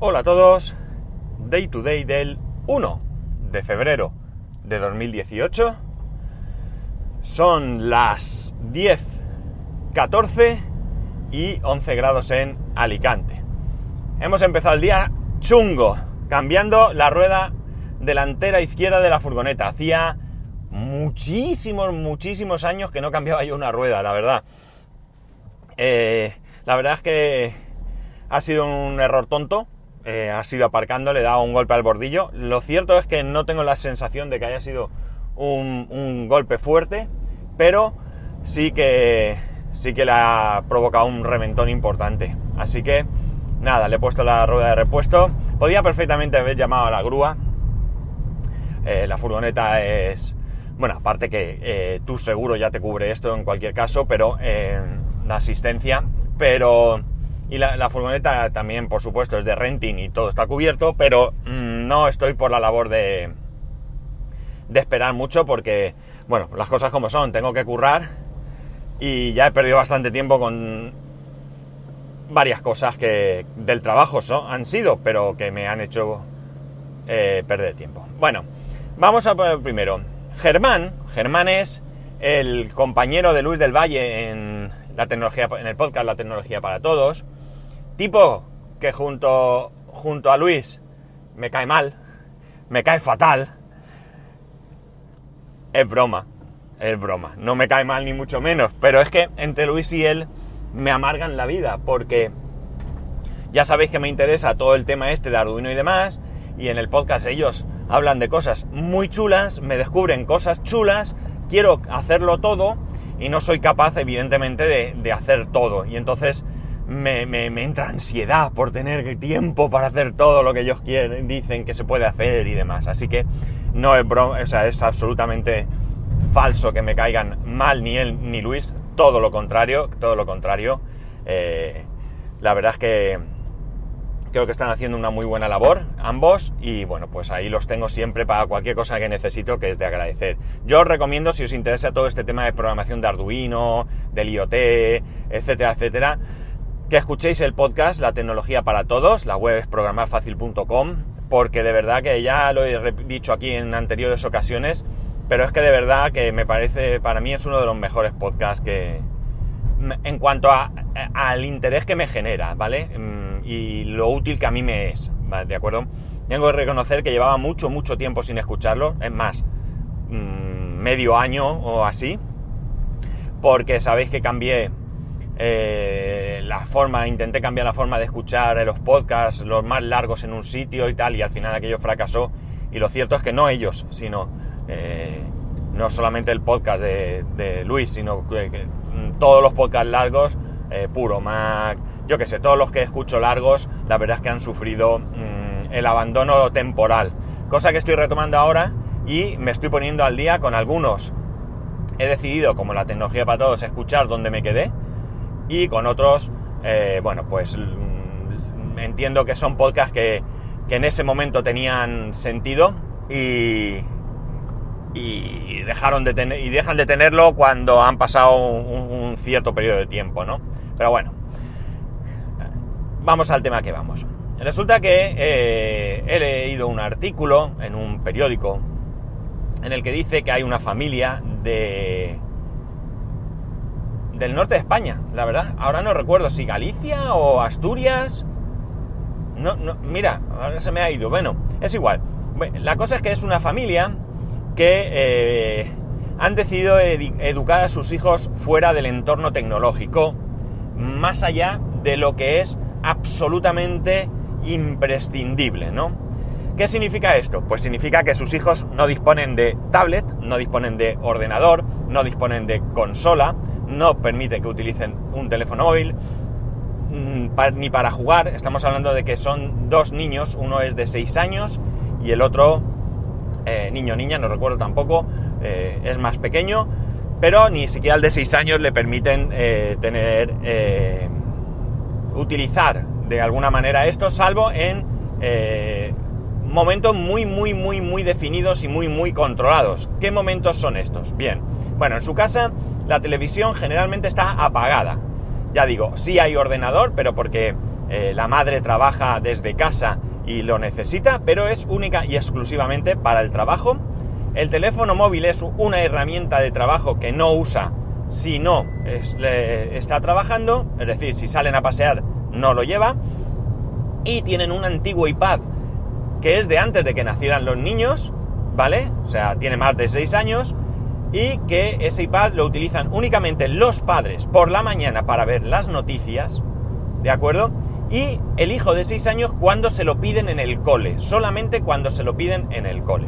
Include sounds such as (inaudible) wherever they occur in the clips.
Hola a todos, Day to Day del 1 de febrero de 2018. Son las 10.14 y 11 grados en Alicante. Hemos empezado el día chungo, cambiando la rueda delantera izquierda de la furgoneta. Hacía muchísimos, muchísimos años que no cambiaba yo una rueda, la verdad. Eh, la verdad es que ha sido un error tonto. Eh, ha sido aparcando, le dado un golpe al bordillo. Lo cierto es que no tengo la sensación de que haya sido un, un golpe fuerte, pero sí que sí que le ha provocado un reventón importante. Así que nada, le he puesto la rueda de repuesto. Podía perfectamente haber llamado a la grúa. Eh, la furgoneta es. Bueno, aparte que eh, tu seguro ya te cubre esto en cualquier caso, pero eh, la asistencia. Pero. Y la, furgoneta también, por supuesto, es de renting y todo está cubierto, pero mmm, no estoy por la labor de, de esperar mucho porque, bueno, las cosas como son, tengo que currar y ya he perdido bastante tiempo con varias cosas que del trabajo son, han sido, pero que me han hecho eh, perder tiempo. Bueno, vamos a poner primero. Germán, Germán es el compañero de Luis del Valle en la tecnología, en el podcast La tecnología para todos. Tipo que junto, junto a Luis me cae mal, me cae fatal. Es broma, es broma. No me cae mal ni mucho menos, pero es que entre Luis y él me amargan la vida porque ya sabéis que me interesa todo el tema este de Arduino y demás y en el podcast ellos hablan de cosas muy chulas, me descubren cosas chulas, quiero hacerlo todo y no soy capaz evidentemente de, de hacer todo y entonces me, entra ansiedad por tener tiempo para hacer todo lo que ellos quieren, dicen que se puede hacer y demás. Así que no es broma, o sea, es absolutamente falso que me caigan mal ni él ni Luis, todo lo contrario, todo lo contrario. Eh, la verdad es que creo que están haciendo una muy buena labor ambos y bueno, pues ahí los tengo siempre para cualquier cosa que necesito que es de agradecer. Yo os recomiendo si os interesa todo este tema de programación de Arduino, del IoT, etcétera, etcétera, que escuchéis el podcast La tecnología para todos, la web es programarfacil.com, porque de verdad que ya lo he dicho aquí en anteriores ocasiones, pero es que de verdad que me parece, para mí es uno de los mejores podcasts que, en cuanto al interés que me genera, ¿vale? Y lo útil que a mí me es. ¿De acuerdo? Tengo que reconocer que llevaba mucho, mucho tiempo sin escucharlo, es más, mmm, medio año o así, porque sabéis que cambié eh, la forma, intenté cambiar la forma de escuchar los podcasts, los más largos en un sitio y tal, y al final aquello fracasó. Y lo cierto es que no ellos, sino eh, no solamente el podcast de, Luis, sino que, todos los podcasts largos, eh, Puro Mac, yo que sé, todos los que escucho largos, la verdad es que han sufrido mmm, el abandono temporal. Cosa que estoy retomando ahora y me estoy poniendo al día con algunos. He decidido, como la tecnología para todos, escuchar donde me quedé y con otros, eh, bueno, pues mmm, entiendo que son podcasts que, que, en ese momento tenían sentido y, y dejaron de tener y dejan de tenerlo cuando han pasado un, un, cierto periodo de tiempo, ¿no? Pero bueno, vamos al tema que vamos. Resulta que eh, he leído un artículo en un periódico en el que dice que hay una familia de del norte de España, la verdad. Ahora no recuerdo si Galicia o Asturias. No, no, mira, ahora se me ha ido. Bueno, es igual. La cosa es que es una familia que eh, han decidido ed educar a sus hijos fuera del entorno tecnológico, más allá de lo que es absolutamente imprescindible, ¿no? ¿Qué significa esto? Pues significa que sus hijos no disponen de tablet, no disponen de ordenador, no disponen de consola, no permite que utilicen un teléfono móvil, ni para jugar. Estamos hablando de que son dos niños, uno es de 6 años y el otro eh, niño niña, no recuerdo tampoco, eh, es más pequeño, pero ni siquiera al de 6 años le permiten eh, tener, utilizar de alguna manera esto, salvo en momentos muy, muy, muy, muy definidos y muy, muy controlados. ¿Qué momentos son estos? Bien, bueno, en su casa la televisión generalmente está apagada. Ya digo, sí hay ordenador, pero porque eh, la madre trabaja desde casa y lo necesita, pero es única y exclusivamente para el trabajo. El teléfono móvil es una herramienta de trabajo que no usa si no está trabajando, es decir, si salen a pasear no lo lleva. Y tienen un antiguo iPad que es de antes de que nacieran los niños, ¿vale? O sea, tiene más de 6 años y que ese iPad lo utilizan únicamente los padres por la mañana para ver las noticias, ¿de acuerdo? Y el hijo de 6 años cuando se lo piden en el cole, solamente cuando se lo piden en el cole.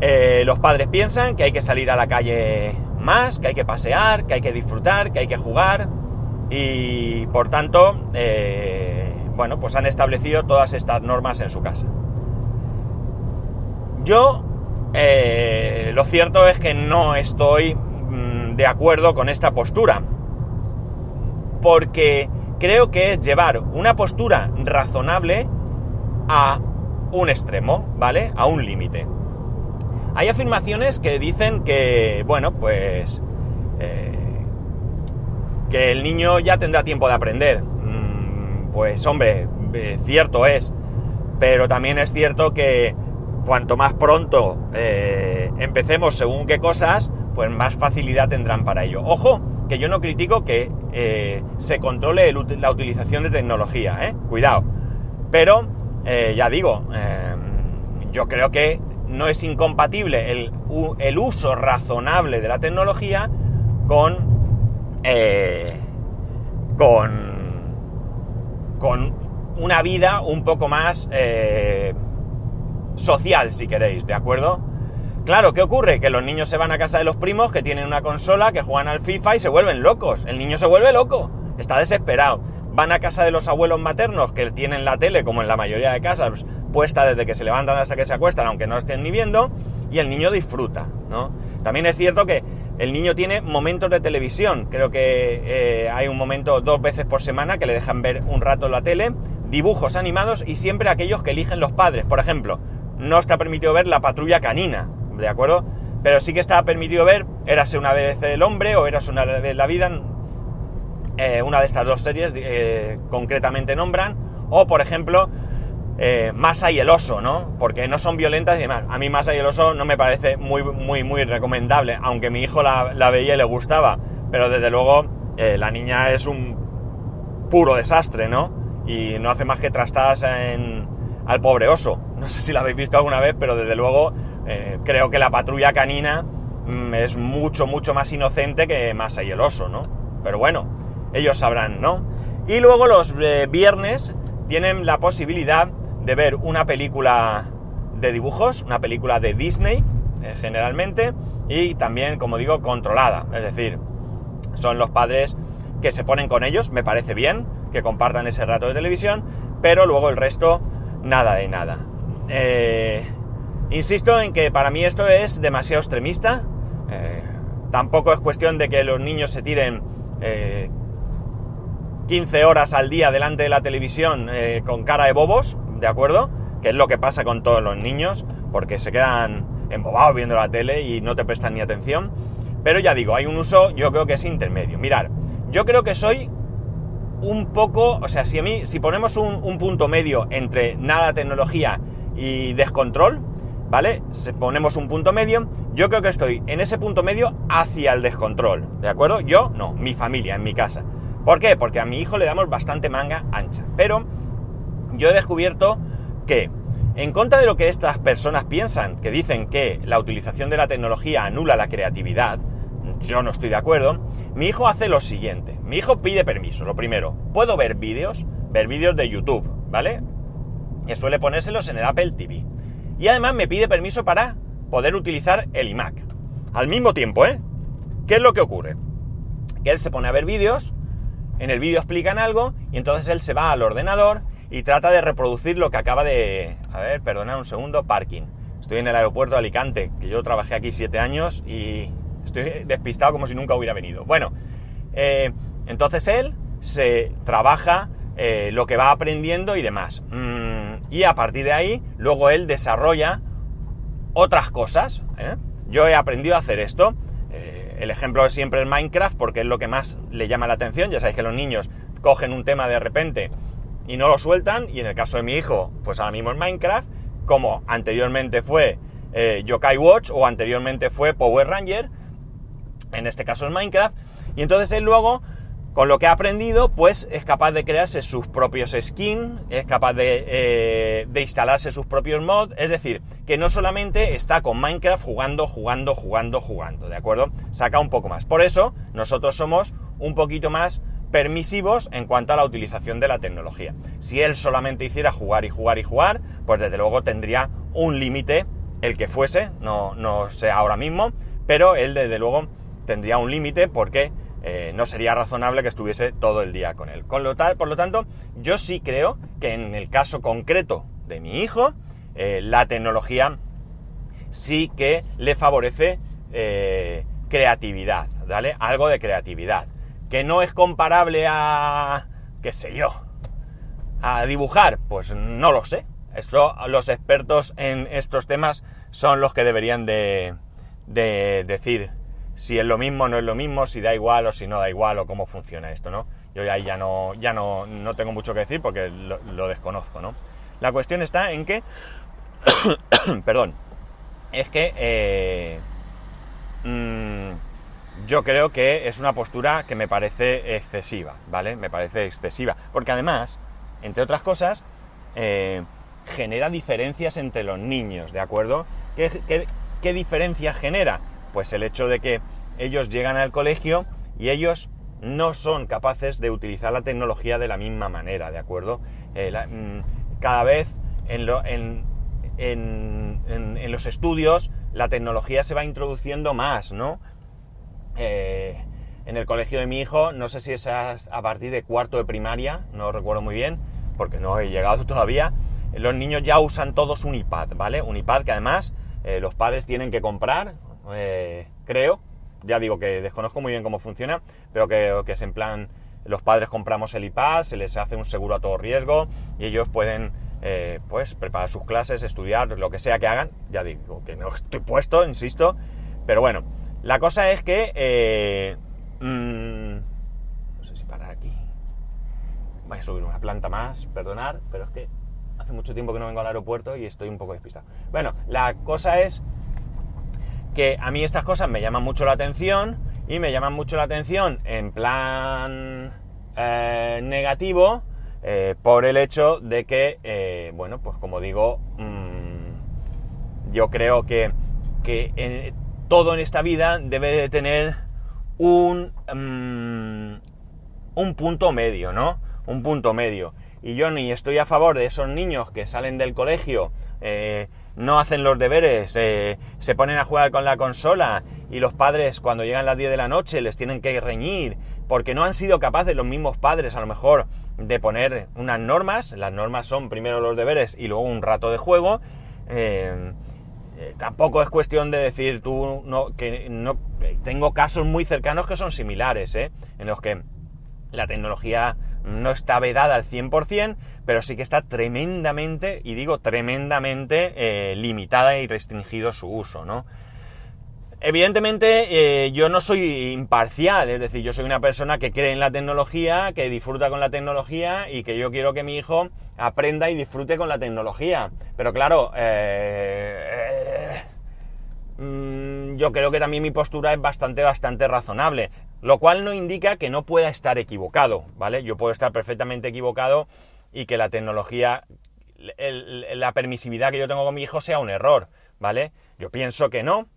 Eh, los padres piensan que hay que salir a la calle más, que hay que pasear, que hay que disfrutar, que hay que jugar y por tanto, eh, bueno, pues han establecido todas estas normas en su casa. Yo eh, lo cierto es que no estoy mm, de acuerdo con esta postura. Porque creo que es llevar una postura razonable a un extremo, ¿vale? A un límite. Hay afirmaciones que dicen que, bueno, pues... Eh, que el niño ya tendrá tiempo de aprender. Mm, pues hombre, eh, cierto es. Pero también es cierto que cuanto más pronto eh, empecemos según qué cosas, pues más facilidad tendrán para ello. Ojo, que yo no critico que eh, se controle la utilización de tecnología, ¿eh? Cuidado. Pero, ya digo, yo creo que no es incompatible el uso razonable de la tecnología con, con, con una vida un poco más social, si queréis, ¿de acuerdo? Claro, ¿qué ocurre? Que los niños se van a casa de los primos que tienen una consola, que juegan al FIFA y se vuelven locos. El niño se vuelve loco, está desesperado. Van a casa de los abuelos maternos que tienen la tele, como en la mayoría de casas, puesta desde que se levantan hasta que se acuestan, aunque no estén ni viendo, y el niño disfruta, ¿no? También es cierto que el niño tiene momentos de televisión. Creo que eh, hay un momento dos veces por semana que le dejan ver un rato la tele, dibujos animados y siempre aquellos que eligen los padres. Por ejemplo, no está permitido ver la patrulla canina, ¿de acuerdo? Pero sí que está permitido ver Érase una vez el hombre o Érase una vez la vida, eh, una de estas dos series eh, concretamente nombran, o por ejemplo, eh, Masa y el oso, ¿no? Porque no son violentas y demás. A mí Masa y el oso no me parece muy, muy, muy recomendable, aunque mi hijo la, la veía y le gustaba, pero desde luego la niña es un puro desastre, ¿no? Y no hace más que trastadas en, al pobre oso. No sé si lo habéis visto alguna vez, pero desde luego eh, creo que la patrulla canina mm, es mucho, mucho más inocente que Masa y el oso, ¿no? Pero bueno, ellos sabrán, ¿no? Y luego los eh, viernes tienen la posibilidad de ver una película de dibujos, una película de Disney, eh, generalmente, y también, como digo, controlada. Es decir, son los padres que se ponen con ellos, me parece bien, que compartan ese rato de televisión, pero luego el resto nada de nada. Eh, insisto en que para mí esto es demasiado extremista. Eh, tampoco es cuestión de que los niños se tiren 15 eh, horas al día delante de la televisión con cara de bobos, ¿de acuerdo? Que es lo que pasa con todos los niños, porque se quedan embobados viendo la tele y no te prestan ni atención. Pero ya digo, hay un uso, yo creo que es intermedio. Mirar, yo creo que soy un poco, o sea, si a mí, si ponemos un, punto medio entre nada tecnología y descontrol, ¿vale? Ponemos un punto medio, yo creo que estoy en ese punto medio hacia el descontrol, ¿de acuerdo? Yo no, mi familia, en mi casa. ¿Por qué? Porque a mi hijo le damos bastante manga ancha. Pero yo he descubierto que, en contra de lo que estas personas piensan, que dicen que la utilización de la tecnología anula la creatividad, yo no estoy de acuerdo, mi hijo hace lo siguiente. Mi hijo pide permiso, lo primero. ¿Puedo ver vídeos? Ver vídeos de YouTube, ¿vale? Que suele ponérselos en el Apple TV. Y además me pide permiso para poder utilizar el iMac. Al mismo tiempo, ¿eh? ¿Qué es lo que ocurre? Que él se pone a ver vídeos, en el vídeo explican algo, y entonces él se va al ordenador y trata de reproducir lo que acaba de... A ver, perdonad un segundo, parking. Estoy en el aeropuerto de Alicante, que yo trabajé aquí siete años y estoy despistado como si nunca hubiera venido. Bueno, eh, entonces él se trabaja eh, lo que va aprendiendo y demás. Mm, y a partir de ahí, luego él desarrolla otras cosas. ¿eh? Yo he aprendido a hacer esto. el ejemplo es siempre el Minecraft porque es lo que más le llama la atención. Ya sabéis que los niños cogen un tema de repente y no lo sueltan, y en el caso de mi hijo, pues ahora mismo es Minecraft, como anteriormente fue eh, Yokai Watch o anteriormente fue Power Ranger, en este caso es Minecraft, y entonces él luego, con lo que ha aprendido, pues es capaz de crearse sus propios skins, es capaz de, eh, de instalarse sus propios mods, es decir, que no solamente está con Minecraft jugando, jugando, jugando, jugando, ¿de acuerdo? Saca un poco más. Por eso, nosotros somos un poquito más permisivos en cuanto a la utilización de la tecnología. Si él solamente hiciera jugar y jugar y jugar, pues desde luego tendría un límite, el que fuese, no, no sé ahora mismo, pero él desde luego tendría un límite porque eh, no sería razonable que estuviese todo el día con él. Con lo tal, por lo tanto, yo sí creo que en el caso concreto de mi hijo, eh, la tecnología sí que le favorece eh, creatividad, ¿vale? Algo de creatividad que no es comparable a, qué sé yo, a dibujar, pues no lo sé. Esto, los expertos en estos temas son los que deberían de, decir si es lo mismo o no es lo mismo, si da igual o si no da igual o cómo funciona esto, ¿no? Yo ahí ya no, ya no, no tengo mucho que decir porque lo, desconozco, ¿no? La cuestión está en que, (coughs) perdón, es que eh, mm, yo creo que es una postura que me parece excesiva, ¿vale? Me parece excesiva. Porque además, entre otras cosas, eh, genera diferencias entre los niños, ¿de acuerdo? ¿Qué, qué, diferencia genera? Pues el hecho de que ellos llegan al colegio y ellos no son capaces de utilizar la tecnología de la misma manera, ¿de acuerdo? Eh, mm, cada vez en, en, en, los estudios la tecnología se va introduciendo más, ¿no? Eh, en el colegio de mi hijo, no sé si es a, partir de cuarto de primaria, no recuerdo muy bien, porque no he llegado (laughs) todavía, los niños ya usan todos un iPad, ¿vale? Un iPad que además eh, los padres tienen que comprar, eh, creo, ya digo que desconozco muy bien cómo funciona, pero que, es en plan, los padres compramos el iPad, se les hace un seguro a todo riesgo y ellos pueden pues preparar sus clases, estudiar, lo que sea que hagan, ya digo que no estoy puesto, insisto, pero bueno, la cosa es que... Eh, mm, no sé si parar aquí. Voy a subir una planta más, perdonar, pero es que hace mucho tiempo que no vengo al aeropuerto y estoy un poco despistado. Bueno, la cosa es que a mí estas cosas me llaman mucho la atención y me llaman mucho la atención en plan eh, negativo eh, por el hecho de que, bueno, pues como digo, mm, yo creo que, que todo en esta vida debe de tener un, mm, un punto medio, ¿no? Un punto medio. Y yo ni estoy a favor de esos niños que salen del colegio, eh, no hacen los deberes, eh, se ponen a jugar con la consola y los padres cuando llegan las 10 de la noche les tienen que reñir porque no han sido capaces los mismos padres a lo mejor de poner unas normas. Las normas son primero los deberes y luego un rato de juego. Eh, eh, tampoco es cuestión de decir tú no, que no tengo casos muy cercanos que son similares, en los que la tecnología no está vedada al 100%, pero sí que está tremendamente, y digo tremendamente, eh, limitada y restringido su uso, ¿no? Evidentemente, eh, yo no soy imparcial, es decir, yo soy una persona que cree en la tecnología, que disfruta con la tecnología y que yo quiero que mi hijo aprenda y disfrute con la tecnología. Pero claro, eh, mm, yo creo que también mi postura es bastante, bastante razonable, lo cual no indica que no pueda estar equivocado, ¿vale? Yo puedo estar perfectamente equivocado y que la tecnología, la permisividad que yo tengo con mi hijo sea un error, ¿vale? Yo pienso que no,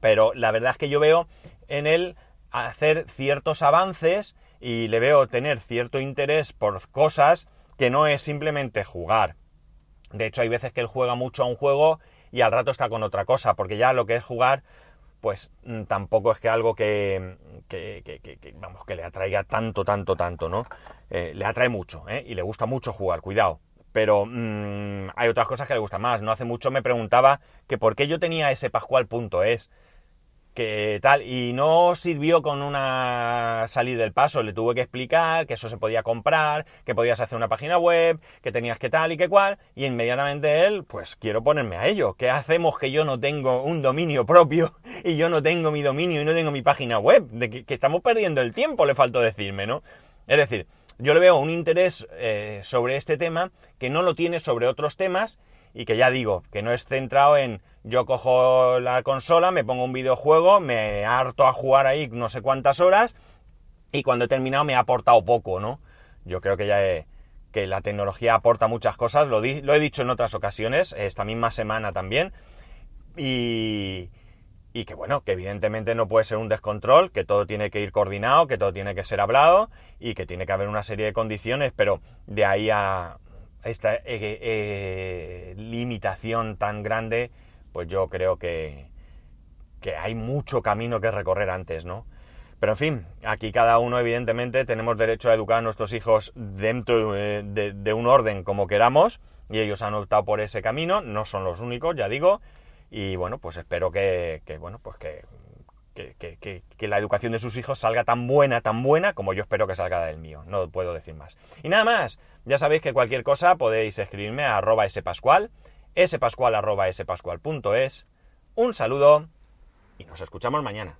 pero la verdad es que yo veo en él hacer ciertos avances y le veo tener cierto interés por cosas que no es simplemente jugar. De hecho, hay veces que él juega mucho a un juego y al rato está con otra cosa, porque ya lo que es jugar, pues mm, tampoco es que algo que, vamos, que le atraiga tanto, tanto, tanto, ¿no? Eh, le atrae mucho, ¿eh? Y le gusta mucho jugar, cuidado. Pero mm, hay otras cosas que le gustan más. No hace mucho me preguntaba que por qué yo tenía ese pascual.es que tal, y no sirvió con una salir del paso, le tuve que explicar que eso se podía comprar, que podías hacer una página web, que tenías que tal y que cual, y inmediatamente él, pues quiero ponerme a ello. ¿Qué hacemos que yo no tengo un dominio propio (laughs) y yo no tengo mi dominio y no tengo mi página web? De que, estamos perdiendo el tiempo, le faltó decirme, ¿no? Es decir, yo le veo un interés eh, sobre este tema que no lo tiene sobre otros temas y que ya digo, que no es centrado en yo cojo la consola, me pongo un videojuego, me harto a jugar ahí no sé cuántas horas y cuando he terminado me ha aportado poco, ¿no? Yo creo que ya que la tecnología aporta muchas cosas, lo, lo he dicho en otras ocasiones, esta misma semana también, y, y que bueno, que evidentemente no puede ser un descontrol, que todo tiene que ir coordinado, que todo tiene que ser hablado y que tiene que haber una serie de condiciones, pero de ahí a esta eh, eh, limitación tan grande, pues yo creo que, que hay mucho camino que recorrer antes, ¿no? Pero en fin, aquí cada uno evidentemente tenemos derecho a educar a nuestros hijos dentro de, un orden como queramos y ellos han optado por ese camino, no son los únicos, ya digo, y bueno, pues espero que, bueno, pues que, que, la educación de sus hijos salga tan buena, tan buena como yo espero que salga del mío, no puedo decir más. Y nada más, ya sabéis que cualquier cosa podéis escribirme a arroba spascual, spascual.es, un saludo y nos escuchamos mañana.